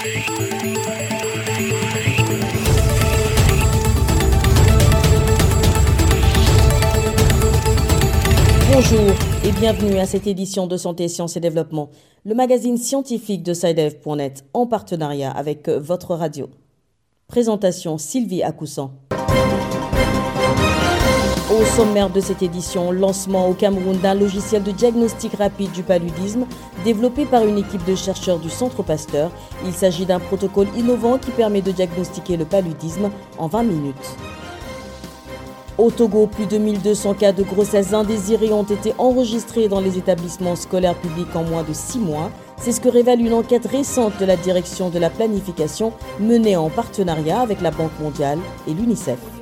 Bonjour et bienvenue à cette édition de Santé, Sciences et Développement, le magazine scientifique de SciDev.net en partenariat avec votre radio. Présentation Sylvie Accoussant. Au sommaire de cette édition, lancement au Cameroun d'un logiciel de diagnostic rapide du paludisme développé par une équipe de chercheurs du Centre Pasteur. Il s'agit d'un protocole innovant qui permet de diagnostiquer le paludisme en 20 minutes. Au Togo, plus de 1200 cas de grossesse indésirée ont été enregistrés dans les établissements scolaires publics en moins de 6 mois. C'est ce que révèle une enquête récente de la direction de la planification menée en partenariat avec la Banque mondiale et l'UNICEF.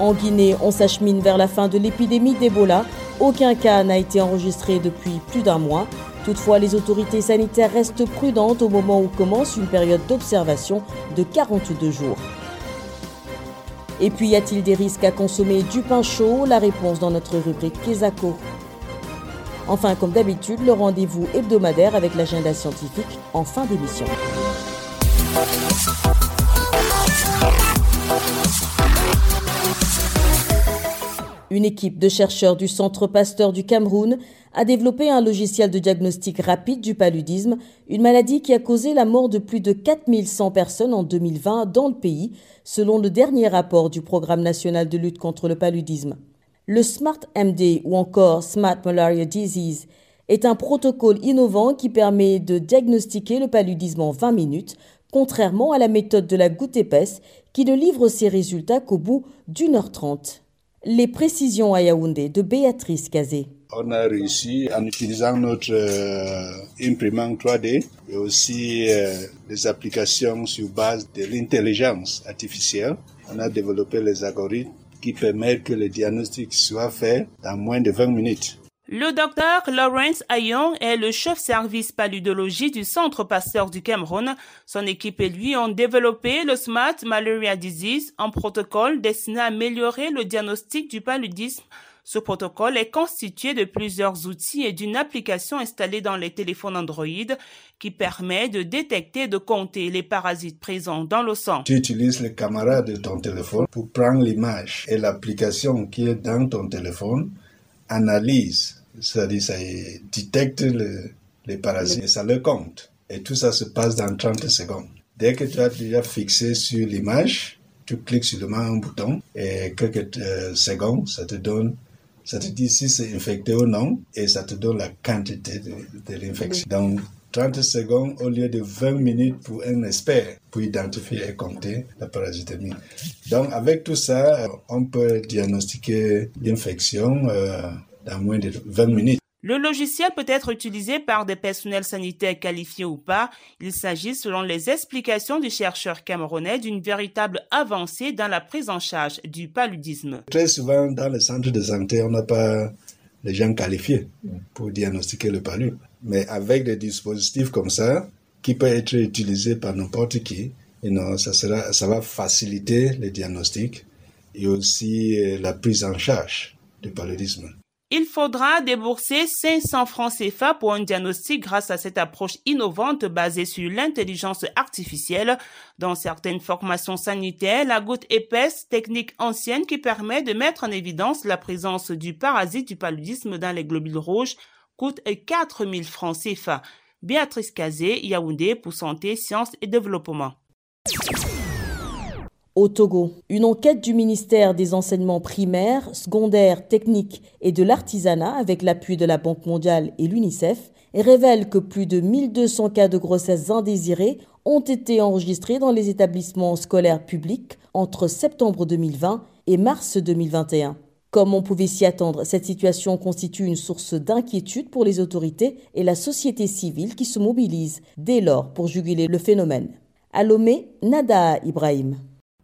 En Guinée, on s'achemine vers la fin de l'épidémie d'Ebola. Aucun cas n'a été enregistré depuis plus d'un mois. Toutefois, les autorités sanitaires restent prudentes au moment où commence une période d'observation de 42 jours. Et puis, y a-t-il des risques à consommer du pain chaud? La réponse dans notre rubrique Kesako. Enfin, comme d'habitude, le rendez-vous hebdomadaire avec l'agenda scientifique en fin d'émission. Une équipe de chercheurs du Centre Pasteur du Cameroun a développé un logiciel de diagnostic rapide du paludisme, une maladie qui a causé la mort de plus de 4100 personnes en 2020 dans le pays, selon le dernier rapport du Programme national de lutte contre le paludisme. Le SMART MD ou encore Smart Malaria Disease est un protocole innovant qui permet de diagnostiquer le paludisme en 20 minutes, contrairement à la méthode de la goutte épaisse qui ne livre ses résultats qu'au bout d'une heure trente. Les précisions à Yaoundé de Béatrice Kazé. On a réussi en utilisant notre euh, imprimante 3D et aussi euh, des applications sur base de l'intelligence artificielle. On a développé les algorithmes qui permettent que le diagnostic soit fait dans moins de 20 minutes. Le docteur Lawrence Ayon est le chef service paludologie du Centre Pasteur du Cameroun. Son équipe et lui ont développé le Smart Malaria Disease, un protocole destiné à améliorer le diagnostic du paludisme. Ce protocole est constitué de plusieurs outils et d'une application installée dans les téléphones Android qui permet de détecter et de compter les parasites présents dans le sang. Tu utilises le caméra de ton téléphone pour prendre l'image et l'application qui est dans ton téléphone analyse, c'est-à-dire ça détecte les parasites et ça le compte. Et tout ça se passe dans 30 secondes. Dès que tu as déjà fixé sur l'image, tu cliques le un bouton et quelques euh, secondes, ça te donne, ça te dit si c'est infecté ou non et ça te donne la quantité de, l'infection. 30 secondes au lieu de 20 minutes pour un expert pour identifier et compter la parasitemie. Donc avec tout ça, on peut diagnostiquer l'infection euh, dans moins de 20 minutes. Le logiciel peut être utilisé par des personnels sanitaires qualifiés ou pas. Il s'agit, selon les explications du chercheur camerounais, d'une véritable avancée dans la prise en charge du paludisme. Très souvent, dans les centres de santé, on n'a pas les gens qualifiés pour diagnostiquer le palud. Mais avec des dispositifs comme ça, qui peuvent être utilisés par n'importe qui, non, ça, sera, ça va faciliter le diagnostic et aussi euh, la prise en charge du paludisme. Il faudra débourser 500 francs CFA pour un diagnostic grâce à cette approche innovante basée sur l'intelligence artificielle. Dans certaines formations sanitaires, la goutte épaisse, technique ancienne qui permet de mettre en évidence la présence du parasite du paludisme dans les globules rouges, coûte 4000 francs CFA. Béatrice Kazé, Yaoundé pour Santé, Sciences et Développement. Au Togo, une enquête du ministère des enseignements primaires, secondaires, techniques et de l'artisanat avec l'appui de la Banque mondiale et l'UNICEF révèle que plus de 1200 cas de grossesse indésirée ont été enregistrés dans les établissements scolaires publics entre septembre 2020 et mars 2021. Comme on pouvait s'y attendre, cette situation constitue une source d'inquiétude pour les autorités et la société civile qui se mobilisent dès lors pour juguler le phénomène. Ibrahim.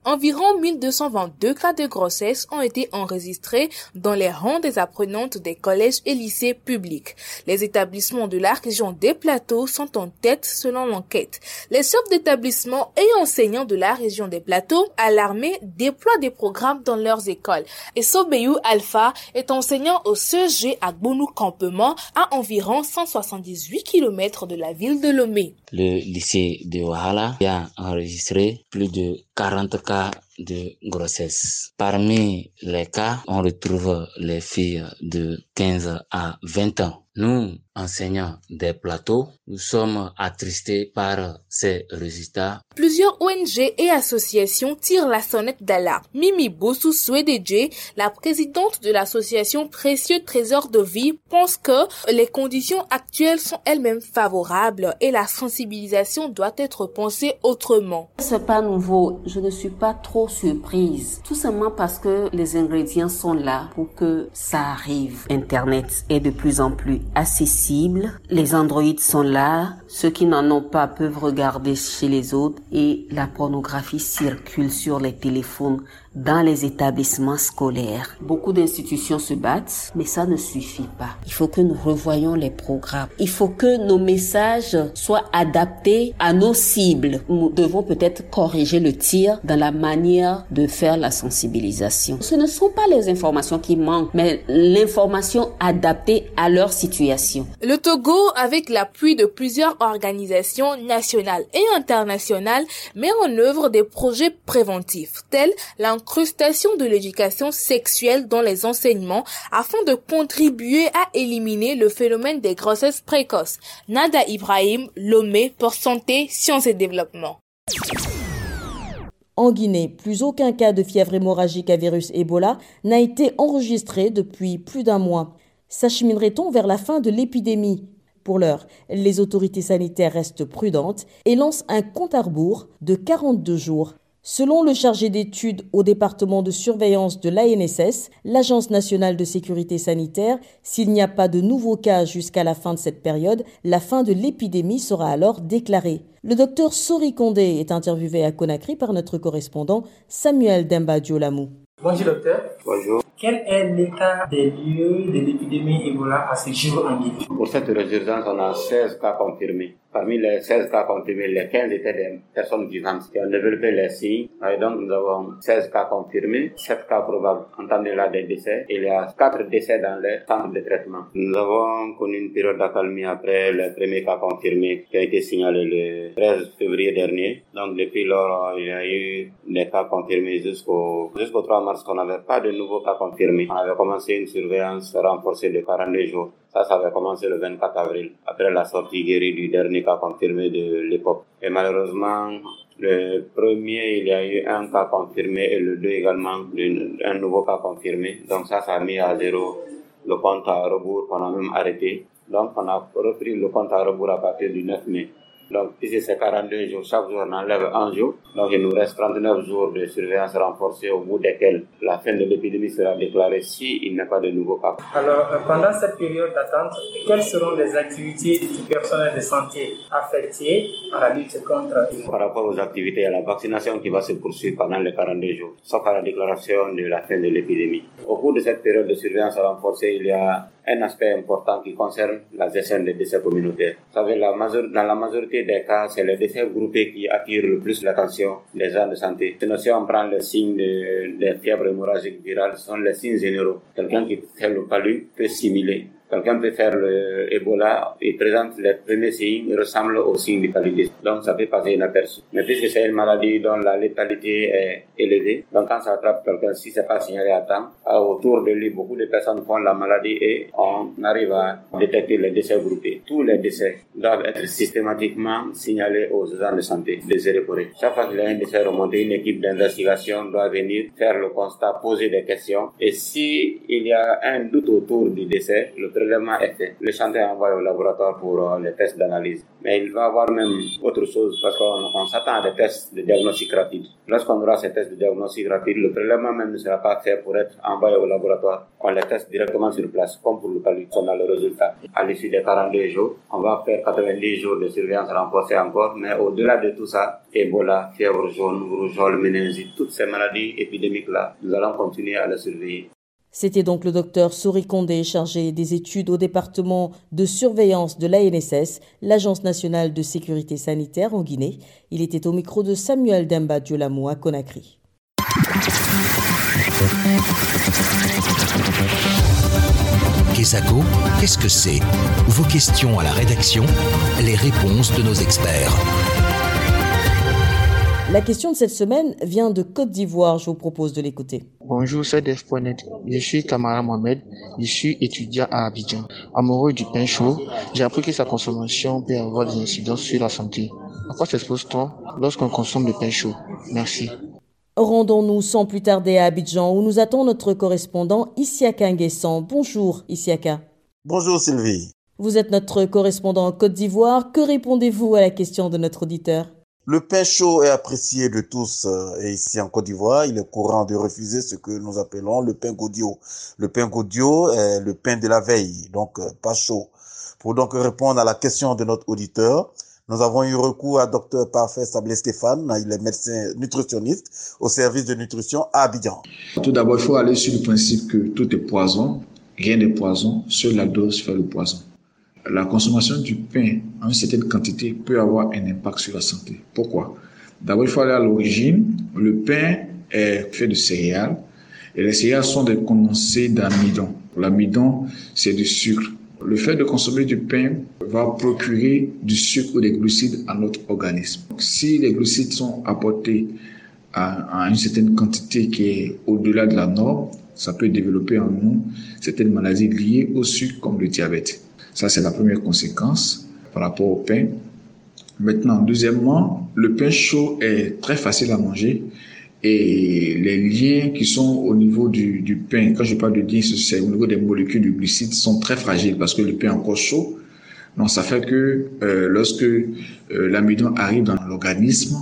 Environ 1222 cas de grossesse ont été enregistrés dans les rangs des apprenantes des collèges et lycées publics. Les établissements de la région des Plateaux sont en tête selon l'enquête. Les chefs d'établissement et enseignants de la région des Plateaux, alarmés, déploient des programmes dans leurs écoles. Et Sobeyou Alpha est enseignant au CEG à Campement, à environ 178 km de la ville de Lomé. Le lycée de Wahala a enregistré plus de 40 cas de grossesse. Parmi les cas, on retrouve les filles de 15 à 20 ans. Nous, enseignants des plateaux, nous sommes attristés par ces résultats. Plusieurs ONG et associations tirent la sonnette d'alarme. Mimi Bossou Swededje, la présidente de l'association Précieux Trésor de Vie, pense que les conditions actuelles sont elles-mêmes favorables et la sensibilisation doit être pensée autrement. C'est pas nouveau. Je ne suis pas trop surprise. Tout simplement parce que les ingrédients sont là pour que ça arrive. Internet est de plus en plus accessible. Les androïdes sont là. Ceux qui n'en ont pas peuvent regarder chez les autres et la pornographie circule sur les téléphones dans les établissements scolaires. Beaucoup d'institutions se battent, mais ça ne suffit pas. Il faut que nous revoyions les programmes. Il faut que nos messages soient adaptés à nos cibles. Nous devons peut-être corriger le tir dans la manière de faire la sensibilisation. Ce ne sont pas les informations qui manquent, mais l'information adaptée à leur situation. Le Togo, avec l'appui de plusieurs organisations nationales et internationales, met en œuvre des projets préventifs, tels la incrustation de l'éducation sexuelle dans les enseignements afin de contribuer à éliminer le phénomène des grossesses précoces. Nada Ibrahim, Lomé pour Santé, Sciences et Développement. En Guinée, plus aucun cas de fièvre hémorragique à virus Ebola n'a été enregistré depuis plus d'un mois. S'acheminerait-on vers la fin de l'épidémie? Pour l'heure, les autorités sanitaires restent prudentes et lancent un compte à rebours de 42 jours. Selon le chargé d'études au département de surveillance de l'ANSS, l'Agence nationale de sécurité sanitaire, s'il n'y a pas de nouveaux cas jusqu'à la fin de cette période, la fin de l'épidémie sera alors déclarée. Le docteur Sori Kondé est interviewé à Conakry par notre correspondant Samuel Demba Diolamou. Bonjour docteur. Bonjour. Quel est l'état des lieux de l'épidémie Ebola à ce jour en Guinée? Pour cette résurgence, on a 16 cas confirmés. Parmi les 16 cas confirmés, les 15 étaient des personnes vivantes qui ont développé les signes. Et donc, nous avons 16 cas confirmés, 7 cas probables. Entendez là des décès. Il y a 4 décès dans les centres de traitement. Nous avons connu une période d'accalmie après le premier cas confirmé qui a été signalé le 13 février dernier. Donc, depuis lors, il y a eu des cas confirmés jusqu'au jusqu'au 3 mars qu'on n'avait pas de nouveaux cas confirmés. On avait commencé une surveillance renforcée de 42 jours. Ça, ça avait commencé le 24 avril, après la sortie guérie du dernier cas confirmé de l'époque. Et malheureusement, le premier, il y a eu un cas confirmé et le deux également, un nouveau cas confirmé. Donc ça, ça a mis à zéro le compte à rebours qu'on a même arrêté. Donc on a repris le compte à rebours à partir du 9 mai. Donc, ici, c'est 42 jours. Chaque jour, on enlève un jour. Donc, il nous reste 39 jours de surveillance renforcée au bout desquels la fin de l'épidémie sera déclarée s'il n'y a pas de nouveaux cas. Alors, pendant cette période d'attente, quelles seront les activités du personnel de santé affecté à la lutte contre Par rapport aux activités, à la vaccination qui va se poursuivre pendant les 42 jours, sauf à la déclaration de la fin de l'épidémie. Au cours de cette période de surveillance renforcée, il y a un aspect important qui concerne la gestion des décès communautaires. Vous savez, dans la majorité des cas, c'est les décès groupés qui attirent le plus l'attention des gens de santé. Sinon, si on prend les signes de, de fièvre hémorragique virale, ce sont les signes généraux. Quelqu'un qui fait le palu peut simuler Quelqu'un peut faire le Ebola et présente les premiers signes, ressemble aux signes du paludisme. Donc ça peut passer inaperçu. Mais puisque c'est une maladie dont la létalité est élevée, donc quand ça attrape quelqu'un, si c'est pas signalé à temps, autour de lui, beaucoup de personnes font la maladie et on arrive à détecter les décès groupés. Tous les décès doivent être systématiquement signalés aux agents de santé, déséréporés. Chaque fois qu'il y a un décès remonté, une équipe d'investigation doit venir faire le constat, poser des questions. Et si il y a un doute autour du décès, le prélèvement est fait, le chantier est envoyé au laboratoire pour euh, les tests d'analyse. Mais il va y avoir même autre chose parce qu'on s'attend à des tests de diagnostic rapide. Lorsqu'on aura ces tests de diagnostic rapide, le prélèvement même ne sera pas fait pour être envoyé au laboratoire. On les teste directement sur place, comme pour le palud. On a le résultat. À l'issue des 42 jours, on va faire 90 jours de surveillance renforcée encore, mais au-delà de tout ça, Ebola, fièvre jaune, rougeole, méningite, toutes ces maladies épidémiques-là, nous allons continuer à les surveiller. C'était donc le docteur Sori Condé, chargé des études au département de surveillance de l'ANSS, l'Agence nationale de sécurité sanitaire en Guinée. Il était au micro de Samuel Demba Diolamo à Conakry. Qu'est-ce que c'est? Vos questions à la rédaction, les réponses de nos experts. La question de cette semaine vient de Côte d'Ivoire. Je vous propose de l'écouter. Bonjour, c'est Def.net. Je suis Kamara Mohamed. Je suis étudiant à Abidjan. Amoureux du pain chaud, j'ai appris que sa consommation peut avoir des incidences sur la santé. À quoi s'expose-t-on lorsqu'on consomme du pain chaud? Merci. Rendons-nous sans plus tarder à Abidjan où nous attend notre correspondant Isiaka Nguessan. Bonjour Isiaka. Bonjour Sylvie. Vous êtes notre correspondant en Côte d'Ivoire. Que répondez-vous à la question de notre auditeur? Le pain chaud est apprécié de tous euh, et ici en Côte d'Ivoire, il est courant de refuser ce que nous appelons le pain gaudio. Le pain gaudio est le pain de la veille, donc euh, pas chaud. Pour donc répondre à la question de notre auditeur, nous avons eu recours à Dr Parfait Sablé Stéphane, il est médecin nutritionniste au service de nutrition à Abidjan. Tout d'abord, il faut aller sur le principe que tout est poison, rien n'est poison, seule la dose fait le poison la consommation du pain en une certaine quantité peut avoir un impact sur la santé. Pourquoi? D'abord, il faut aller à l'origine. Le pain est fait de céréales et les céréales sont des condensés d'amidon. L'amidon, c'est du sucre. Le fait de consommer du pain va procurer du sucre ou des glucides à notre organisme. Si les glucides sont apportés à, une certaine quantité qui est au-delà de la norme, ça peut développer en nous certaines maladies liées au sucre comme le diabète. Ça, c'est la première conséquence par rapport au pain. Maintenant, deuxièmement, le pain chaud est très facile à manger et les liens qui sont au niveau du, pain, quand je parle de liens, c'est au niveau des molécules du glucide, sont très fragiles parce que le pain est encore chaud. Donc, ça fait que euh, lorsque euh, l'amidon arrive dans l'organisme,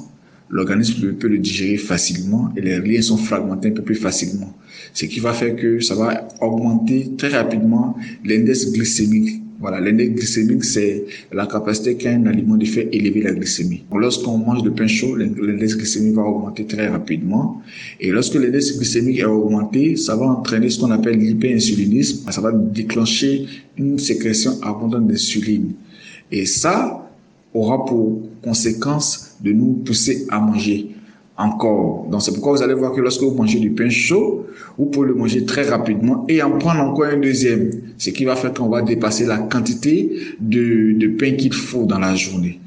l'organisme peut le digérer facilement et les liens sont fragmentés un peu plus facilement. Ce qui va faire que ça va augmenter très rapidement l'index glycémique voilà, l'index glycémique, c'est la capacité qu'a un aliment de faire élever la glycémie. Lorsqu'on mange de pain chaud, l'index glycémique va augmenter très rapidement. Et lorsque l'index glycémique est augmenté, ça va entraîner ce qu'on appelle l'hyperinsulinisme. Ça va déclencher une sécrétion abondante d'insuline. Et ça aura pour conséquence de nous pousser à manger encore. Donc c'est pourquoi vous allez voir que lorsque vous mangez du pain chaud, vous pouvez le manger très rapidement et en prendre encore un deuxième, ce qui va faire qu'on va dépasser la quantité de, de pain qu'il faut dans la journée.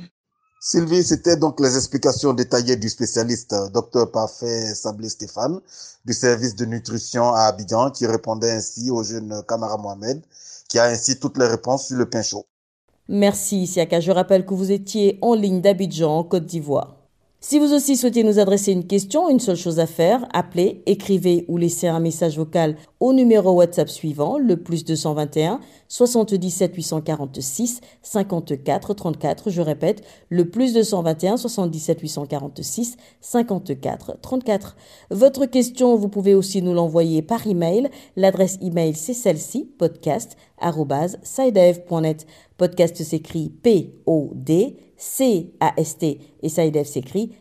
Sylvie, c'était donc les explications détaillées du spécialiste Dr Parfait Sablé Stéphane du service de nutrition à Abidjan qui répondait ainsi au jeune Kamara Mohamed qui a ainsi toutes les réponses sur le pain chaud. Merci Siaka. Je rappelle que vous étiez en ligne d'Abidjan en Côte d'Ivoire. Si vous aussi souhaitez nous adresser une question, une seule chose à faire, appelez, écrivez ou laissez un message vocal au numéro WhatsApp suivant, le plus 221 77 846 54 34. Je répète, le plus 221 77 846 54 34. Votre question, vous pouvez aussi nous l'envoyer par email. L'adresse email, c'est celle-ci, podcast.sidev.net. Podcast s'écrit P-O-D C-A-S-T et SciDev s'écrit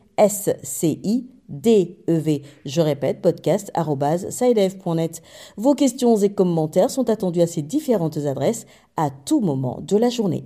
S-C-I-D-E-V. Je répète, podcast podcast.sidev.net. Vos questions et commentaires sont attendus à ces différentes adresses à tout moment de la journée.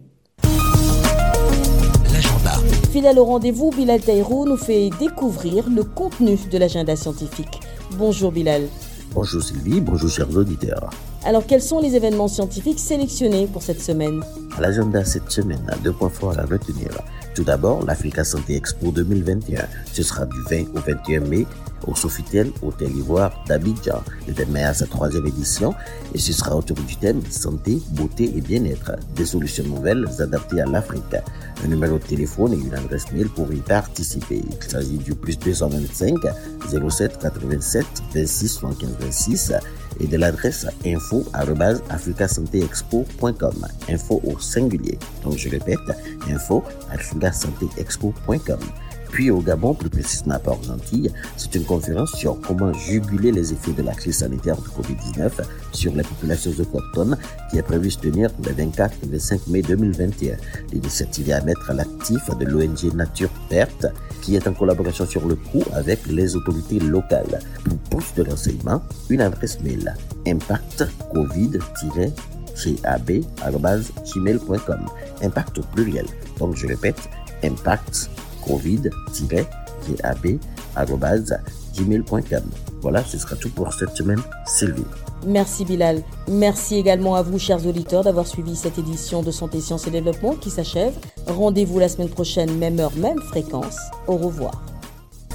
L'agenda. Fidèle au rendez-vous, Bilal Taïrou nous fait découvrir le contenu de l'agenda scientifique. Bonjour Bilal. Bonjour Sylvie, bonjour chers auditeurs. Alors quels sont les événements scientifiques sélectionnés pour cette semaine? L'agenda cette semaine a deux points forts à retenir. Tout d'abord, l'Africa Santé Expo 2021. Ce sera du 20 au 21 mai au Sofitel Hôtel Ivoire d'Abidjan. Le à sa troisième édition et ce sera autour du thème santé, beauté et bien-être. Des solutions nouvelles adaptées à l'Afrique. Un numéro de téléphone et une adresse mail pour y participer. Il s'agit du plus 225 07 87 26 75 26 et de l'adresse info africasantéexpo.com. Info au singulier. Donc je répète, info africasantéexpo.com. Puis au Gabon, plus précisément à Port-Gentil, c'est une conférence sur comment juguler les effets de la crise sanitaire de COVID-19 sur les populations autochtones qui est prévue se tenir le 24 et 25 mai 2021. L'initiative est à mettre à l'actif de l'ONG Nature Verte qui est en collaboration sur le coup avec les autorités locales. Pour plus de renseignements, une adresse mail impact covid-gab.gmail.com Impact au pluriel. Donc je répète, impact covid-gab.gmail.com. Voilà, ce sera tout pour cette semaine. Sylvie. Merci Bilal. Merci également à vous, chers auditeurs, d'avoir suivi cette édition de Santé, Sciences et Développement qui s'achève. Rendez-vous la semaine prochaine, même heure, même fréquence. Au revoir.